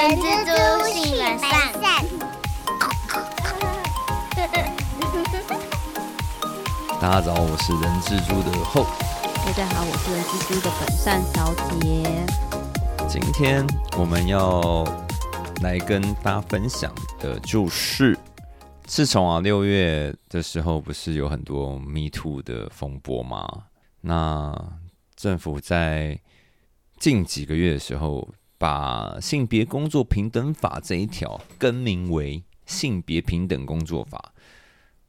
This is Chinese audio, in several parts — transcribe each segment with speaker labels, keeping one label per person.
Speaker 1: 人蜘蛛性本善。
Speaker 2: 大家早，我是人蜘蛛的后。
Speaker 3: 大家好，我是人蜘蛛的本善小姐。
Speaker 2: 今天我们要来跟大家分享的就是，自从啊六月的时候，不是有很多 Me Too 的风波吗？那政府在近几个月的时候，把性别工作平等法这一条更名为性别平等工作法。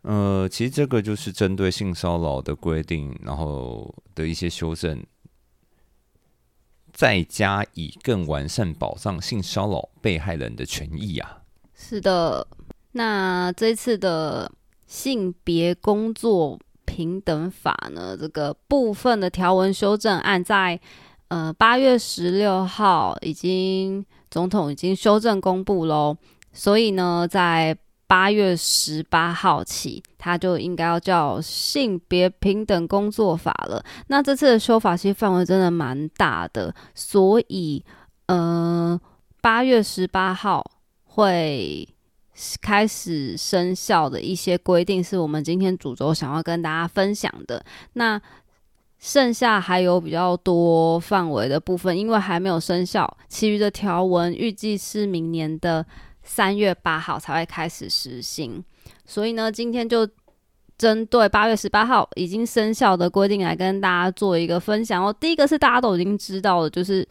Speaker 2: 呃，其实这个就是针对性骚扰的规定，然后的一些修正，再加以更完善保障性骚扰被害人的权益啊。
Speaker 3: 是的，那这次的性别工作平等法呢，这个部分的条文修正案在。呃，八月十六号已经总统已经修正公布喽，所以呢，在八月十八号起，它就应该要叫性别平等工作法了。那这次的修法其实范围真的蛮大的，所以呃，八月十八号会开始生效的一些规定，是我们今天主轴想要跟大家分享的。那剩下还有比较多范围的部分，因为还没有生效，其余的条文预计是明年的三月八号才会开始实行。所以呢，今天就针对八月十八号已经生效的规定来跟大家做一个分享哦。第一个是大家都已经知道的，就是。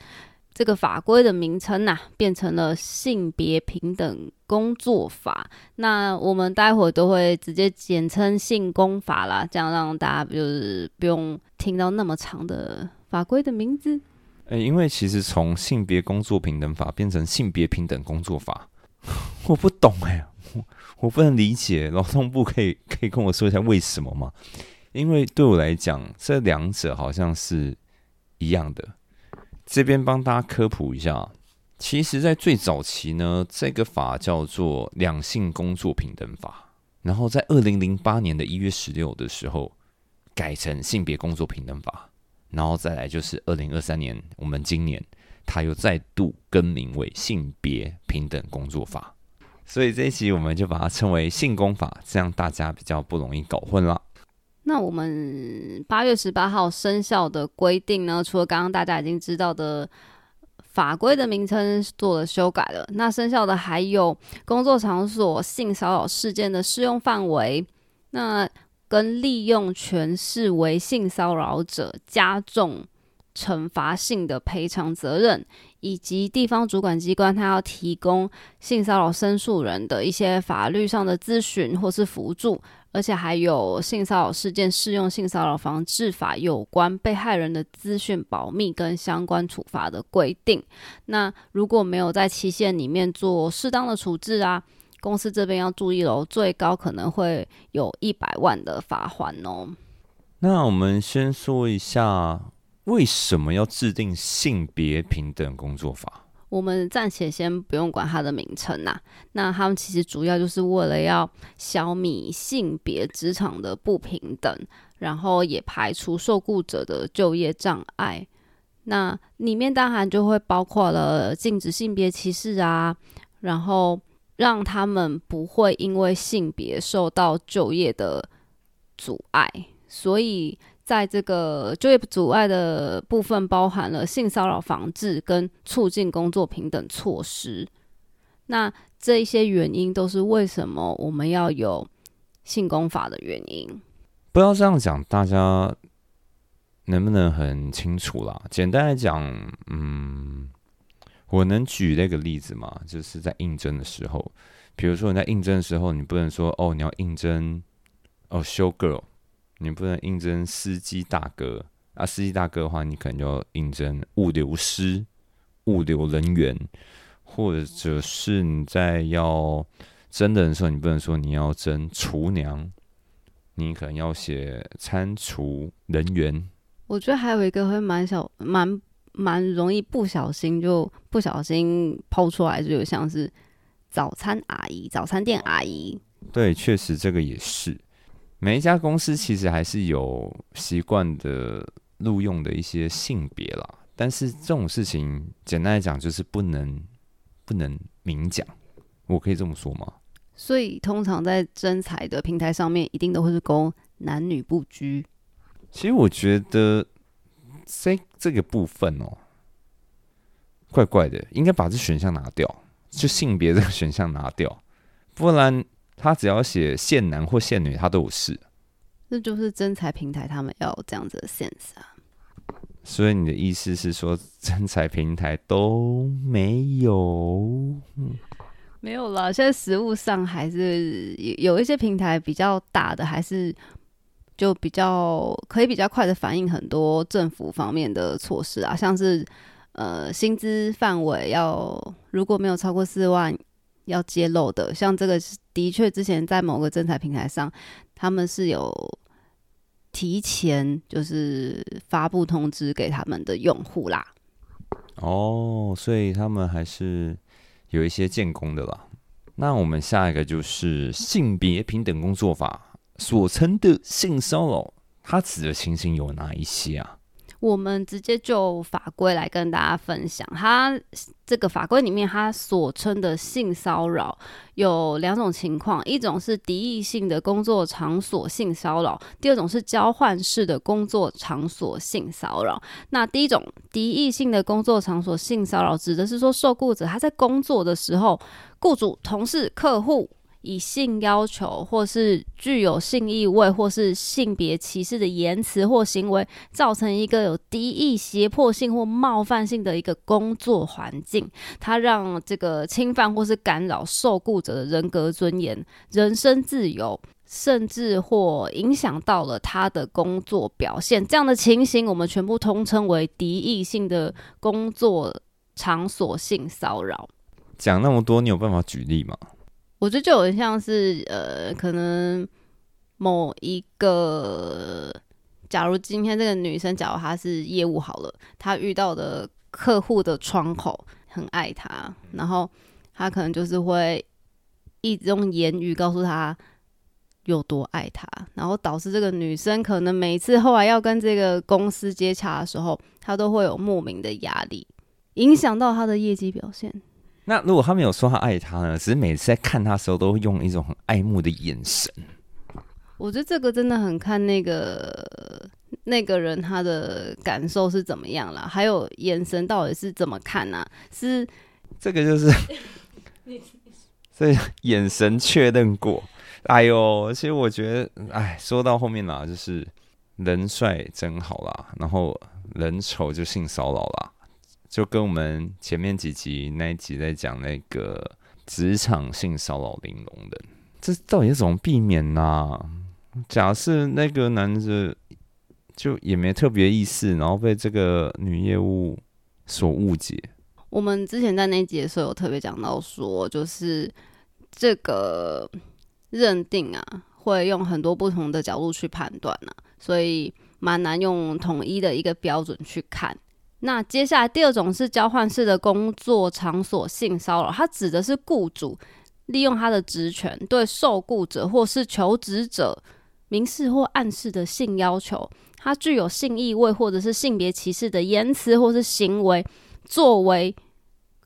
Speaker 3: 这个法规的名称呐，变成了性别平等工作法。那我们待会都会直接简称性工法啦，这样让大家就是不用听到那么长的法规的名字。
Speaker 2: 哎，因为其实从性别工作平等法变成性别平等工作法，我不懂哎，我我不能理解。劳动部可以 可以跟我说一下为什么吗？因为对我来讲，这两者好像是一样的。这边帮大家科普一下，其实，在最早期呢，这个法叫做两性工作平等法，然后在二零零八年的一月十六的时候改成性别工作平等法，然后再来就是二零二三年，我们今年它又再度更名为性别平等工作法，所以这一集我们就把它称为性工法，这样大家比较不容易搞混了。
Speaker 3: 那我们八月十八号生效的规定呢？除了刚刚大家已经知道的法规的名称做了修改了，那生效的还有工作场所性骚扰事件的适用范围，那跟利用权势为性骚扰者加重惩罚性的赔偿责任，以及地方主管机关他要提供性骚扰申诉人的一些法律上的咨询或是辅助。而且还有性骚扰事件适用性骚扰防治法有关被害人的资讯保密跟相关处罚的规定。那如果没有在期限里面做适当的处置啊，公司这边要注意喽，最高可能会有一百万的罚款哦。
Speaker 2: 那我们先说一下，为什么要制定性别平等工作法？
Speaker 3: 我们暂且先不用管它的名称呐，那他们其实主要就是为了要消弭性别职场的不平等，然后也排除受雇者的就业障碍。那里面当然就会包括了禁止性别歧视啊，然后让他们不会因为性别受到就业的阻碍，所以。在这个就业阻碍的部分，包含了性骚扰防治跟促进工作平等措施。那这一些原因都是为什么我们要有性工法的原因。
Speaker 2: 不要这样讲，大家能不能很清楚啦？简单来讲，嗯，我能举那个例子吗？就是在应征的时候，比如说你在应征的时候，你不能说哦，你要应征哦，show girl。你不能应征司机大哥啊！司机大哥的话，你可能要应征物流师、物流人员，或者是你在要征的时候，你不能说你要征厨娘，你可能要写餐厨人员。
Speaker 3: 我觉得还有一个会蛮小、蛮蛮容易不小心就不小心抛出来，就有像是早餐阿姨、早餐店阿姨。
Speaker 2: 对，确实这个也是。每一家公司其实还是有习惯的录用的一些性别啦，但是这种事情简单来讲就是不能不能明讲，我可以这么说吗？
Speaker 3: 所以通常在征才的平台上面，一定都会是勾男女不拘。
Speaker 2: 其实我觉得这这个部分哦，怪怪的，应该把这选项拿掉，就性别这个选项拿掉，不然他只要写限男或限女，他都有事。
Speaker 3: 这就是征才平台他们要有这样子的 sense 啊。
Speaker 2: 所以你的意思是说，征才平台都没有？
Speaker 3: 没有啦，现在实物上还是有有一些平台比较大的，还是就比较可以比较快的反映很多政府方面的措施啊，像是呃薪资范围要如果没有超过四万要揭露的，像这个的确之前在某个征才平台上，他们是有提前就是发布通知给他们的用户啦。
Speaker 2: 哦，所以他们还是。有一些建功的啦，那我们下一个就是性别平等工作法所称的性骚扰，它指的情形有哪一些啊？
Speaker 3: 我们直接就法规来跟大家分享，它这个法规里面它所称的性骚扰有两种情况，一种是敌意性的工作场所性骚扰，第二种是交换式的工作场所性骚扰。那第一种敌意性的工作场所性骚扰，指的是说受雇者他在工作的时候，雇主、同事、客户。以性要求，或是具有性意味，或是性别歧视的言辞或行为，造成一个有敌意、胁迫性或冒犯性的一个工作环境，它让这个侵犯或是干扰受雇者的人格尊严、人身自由，甚至或影响到了他的工作表现，这样的情形，我们全部通称为敌意性的工作场所性骚扰。
Speaker 2: 讲那么多，你有办法举例吗？
Speaker 3: 我觉得就有像是呃，可能某一个，假如今天这个女生，假如她是业务好了，她遇到的客户的窗口很爱她，然后她可能就是会一直用言语告诉她有多爱她，然后导致这个女生可能每次后来要跟这个公司接洽的时候，她都会有莫名的压力，影响到她的业绩表现。
Speaker 2: 那如果他没有说他爱他呢？只是每次在看他的时候，都会用一种很爱慕的眼神。
Speaker 3: 我觉得这个真的很看那个那个人他的感受是怎么样了，还有眼神到底是怎么看呢？是
Speaker 2: 这个就是，所以眼神确认过。哎呦，其实我觉得，哎，说到后面啦，就是人帅真好啦，然后人丑就性骚扰啦。就跟我们前面几集那一集在讲那个职场性骚扰玲珑的，这到底怎么避免呢？假设那个男的就也没特别意思，然后被这个女业务所误解。
Speaker 3: 我们之前在那集的时候有特别讲到说，就是这个认定啊，会用很多不同的角度去判断啊，所以蛮难用统一的一个标准去看。那接下来第二种是交换式的工作场所性骚扰，它指的是雇主利用他的职权对受雇者或是求职者明示或暗示的性要求，它具有性意味或者是性别歧视的言辞或是行为，作为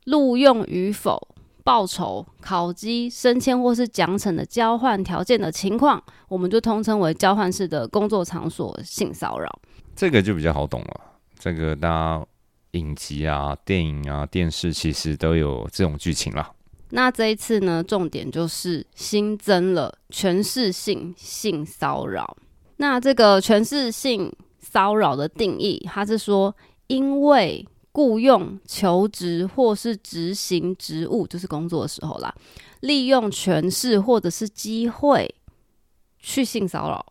Speaker 3: 录用与否、报酬、考绩、升迁或是奖惩的交换条件的情况，我们就通称为交换式的工作场所性骚扰。
Speaker 2: 这个就比较好懂了。这个大家影集啊、电影啊、电视其实都有这种剧情啦。
Speaker 3: 那这一次呢，重点就是新增了全市性性骚扰。那这个全市性骚扰的定义，它是说，因为雇佣、求职或是执行职务，就是工作的时候啦，利用权势或者是机会去性骚扰。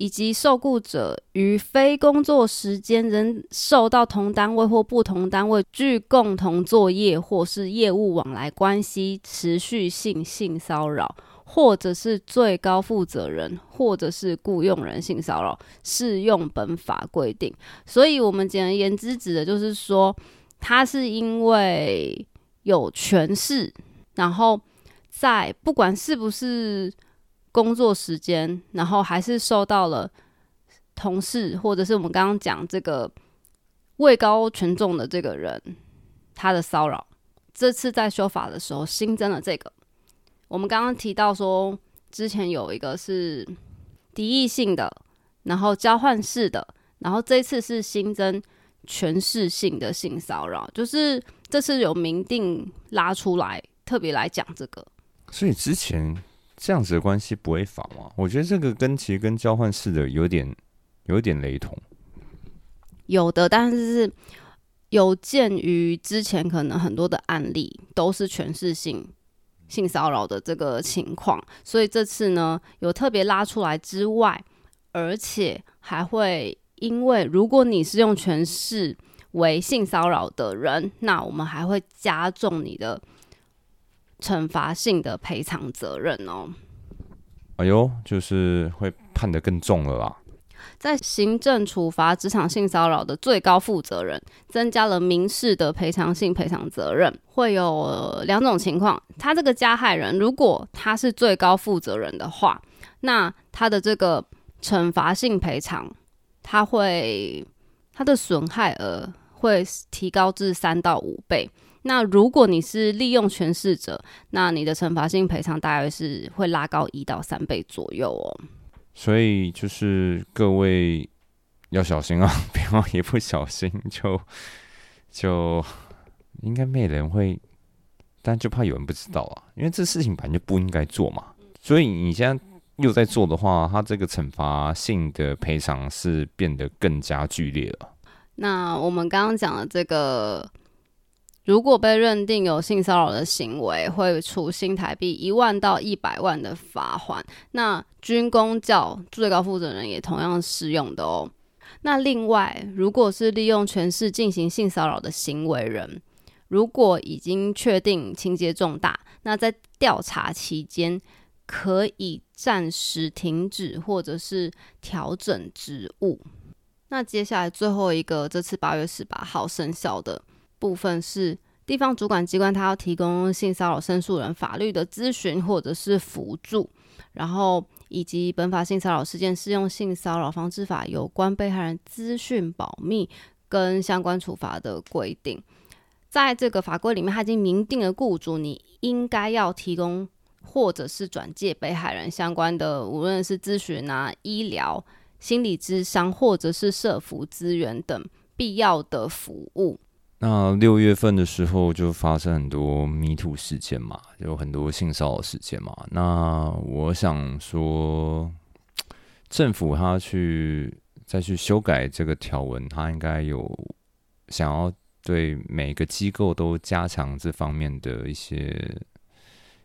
Speaker 3: 以及受雇者于非工作时间仍受到同单位或不同单位具共同作业或是业务往来关系持续性性骚扰，或者是最高负责人或者是雇佣人性骚扰，适用本法规定。所以，我们简而言之，指的就是说，他是因为有权势，然后在不管是不是。工作时间，然后还是受到了同事或者是我们刚刚讲这个位高权重的这个人他的骚扰，这次在修法的时候新增了这个。我们刚刚提到说，之前有一个是敌意性的，然后交换式的，然后这次是新增全市性的性骚扰，就是这次有明定拉出来，特别来讲这个。
Speaker 2: 所以之前这样子的关系不会法吗？我觉得这个跟其实跟交换式的有点有点雷同。
Speaker 3: 有的，但是有鉴于之前可能很多的案例都是全市性性骚扰的这个情况，所以这次呢有特别拉出来之外，而且还会因为如果你是用全市为性骚扰的人，那我们还会加重你的。惩罚性的赔偿责任哦，
Speaker 2: 哎呦，就是会判得更重了啦。
Speaker 3: 在行政处罚职场性骚扰的最高负责人，增加了民事的赔偿性赔偿责任，会有两种情况。他这个加害人，如果他是最高负责人的话，那他的这个惩罚性赔偿，他会他的损害额会提高至三到五倍。那如果你是利用权势者，那你的惩罚性赔偿大约是会拉高一到三倍左右哦。
Speaker 2: 所以就是各位要小心啊，不要一不小心就就应该没人会，但就怕有人不知道啊，因为这事情本来就不应该做嘛。所以你现在又在做的话，他这个惩罚性的赔偿是变得更加剧烈了。
Speaker 3: 那我们刚刚讲的这个。如果被认定有性骚扰的行为，会处新台币一万到一百万的罚款。那军公教最高负责人也同样适用的哦。那另外，如果是利用权势进行性骚扰的行为人，如果已经确定情节重大，那在调查期间可以暂时停止或者是调整职务。那接下来最后一个，这次八月十八号生效的。部分是地方主管机关，他要提供性骚扰申诉人法律的咨询或者是辅助，然后以及本法性骚扰事件适用性骚扰防治法有关被害人资讯保密跟相关处罚的规定，在这个法规里面，他已经明定了雇主你应该要提供或者是转介被害人相关的，无论是咨询啊、医疗、心理咨商或者是社服资源等必要的服务。
Speaker 2: 那六月份的时候就发生很多迷途事件嘛，有很多性骚扰事件嘛。那我想说，政府他去再去修改这个条文，他应该有想要对每个机构都加强这方面的一些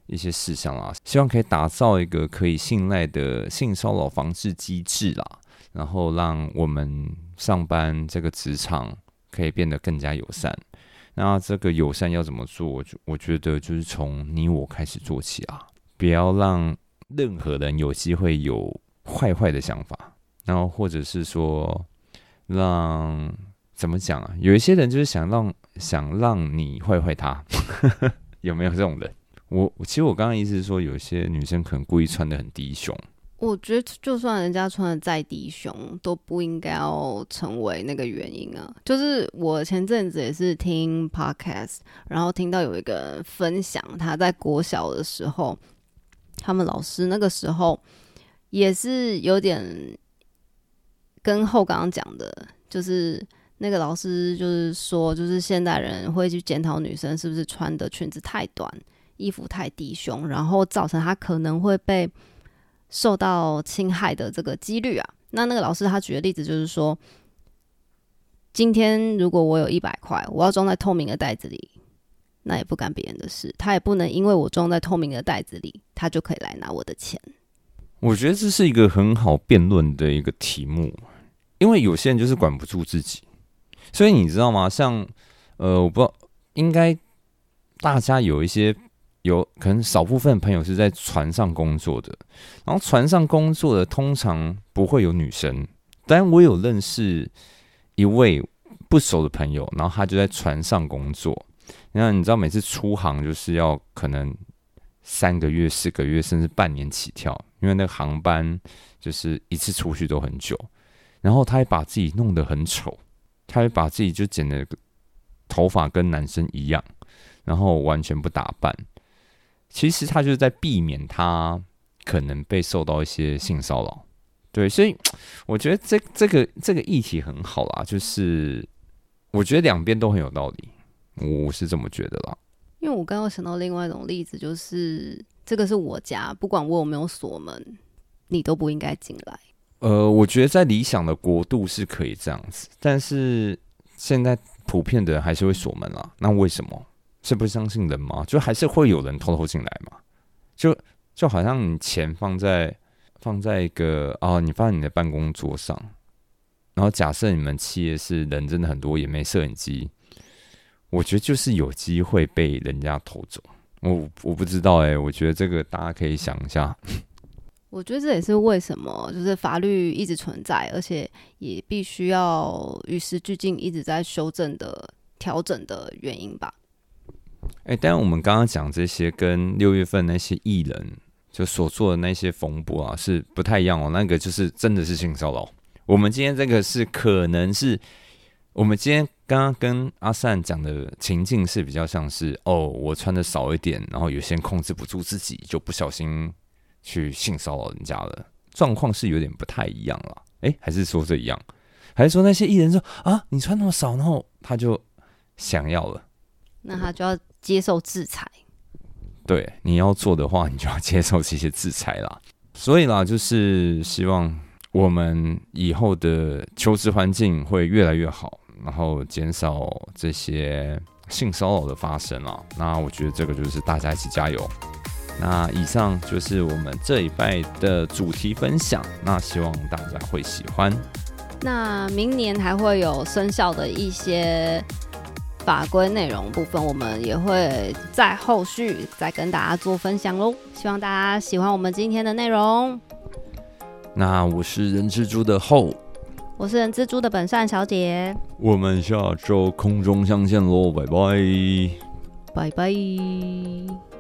Speaker 2: 一些事项啦，希望可以打造一个可以信赖的性骚扰防治机制啦，然后让我们上班这个职场。可以变得更加友善。那这个友善要怎么做？就我觉得就是从你我开始做起啊，不要让任何人有机会有坏坏的想法。然后或者是说，让怎么讲啊？有一些人就是想让想让你坏坏他，有没有这种人？我其实我刚刚意思是说，有些女生可能故意穿的很低胸。
Speaker 3: 我觉得，就算人家穿的再低胸，都不应该要成为那个原因啊。就是我前阵子也是听 podcast，然后听到有一个分享，他在国小的时候，他们老师那个时候也是有点跟后刚刚讲的，就是那个老师就是说，就是现代人会去检讨女生是不是穿的裙子太短，衣服太低胸，然后造成她可能会被。受到侵害的这个几率啊，那那个老师他举的例子就是说，今天如果我有一百块，我要装在透明的袋子里，那也不干别人的事，他也不能因为我装在透明的袋子里，他就可以来拿我的钱。
Speaker 2: 我觉得这是一个很好辩论的一个题目，因为有些人就是管不住自己，所以你知道吗？像呃，我不知道，应该大家有一些。有可能少部分朋友是在船上工作的，然后船上工作的通常不会有女生，但我有认识一位不熟的朋友，然后他就在船上工作。那你知道，每次出航就是要可能三个月、四个月，甚至半年起跳，因为那个航班就是一次出去都很久。然后他还把自己弄得很丑，他还把自己就剪的头发跟男生一样。然后完全不打扮，其实他就是在避免他可能被受到一些性骚扰。对，所以我觉得这这个这个议题很好啦，就是我觉得两边都很有道理，我是这么觉得啦。
Speaker 3: 因为我刚刚想到另外一种例子，就是这个是我家，不管我有没有锁门，你都不应该进来。
Speaker 2: 呃，我觉得在理想的国度是可以这样子，但是现在普遍的人还是会锁门啦。那为什么？是不相信人吗？就还是会有人偷偷进来嘛？就就好像你钱放在放在一个哦，你放在你的办公桌上，然后假设你们企业是人真的很多，也没摄影机，我觉得就是有机会被人家偷走。我我不知道哎，我觉得这个大家可以想一下。
Speaker 3: 我觉得这也是为什么就是法律一直存在，而且也必须要与时俱进，一直在修正的调整的原因吧。
Speaker 2: 哎，但我们刚刚讲这些跟六月份那些艺人就所做的那些风波啊，是不太一样哦。那个就是真的是性骚扰。我们今天这个是可能是我们今天刚刚跟阿善讲的情境是比较像是哦，我穿的少一点，然后有些控制不住自己，就不小心。去性骚扰人家了，状况是有点不太一样了。哎，还是说这一样？还是说那些艺人说啊，你穿那么少，然后他就想要了，
Speaker 3: 那他就要接受制裁。
Speaker 2: 对，你要做的话，你就要接受这些制裁啦。所以啦，就是希望我们以后的求职环境会越来越好，然后减少这些性骚扰的发生啊。那我觉得这个就是大家一起加油。那以上就是我们这一拜的主题分享，那希望大家会喜欢。
Speaker 3: 那明年还会有生效的一些法规内容部分，我们也会在后续再跟大家做分享喽。希望大家喜欢我们今天的内容。
Speaker 2: 那我是人蜘蛛的后，
Speaker 3: 我是人蜘蛛的本善小姐，
Speaker 2: 我们下周空中相见喽，拜拜，
Speaker 3: 拜拜。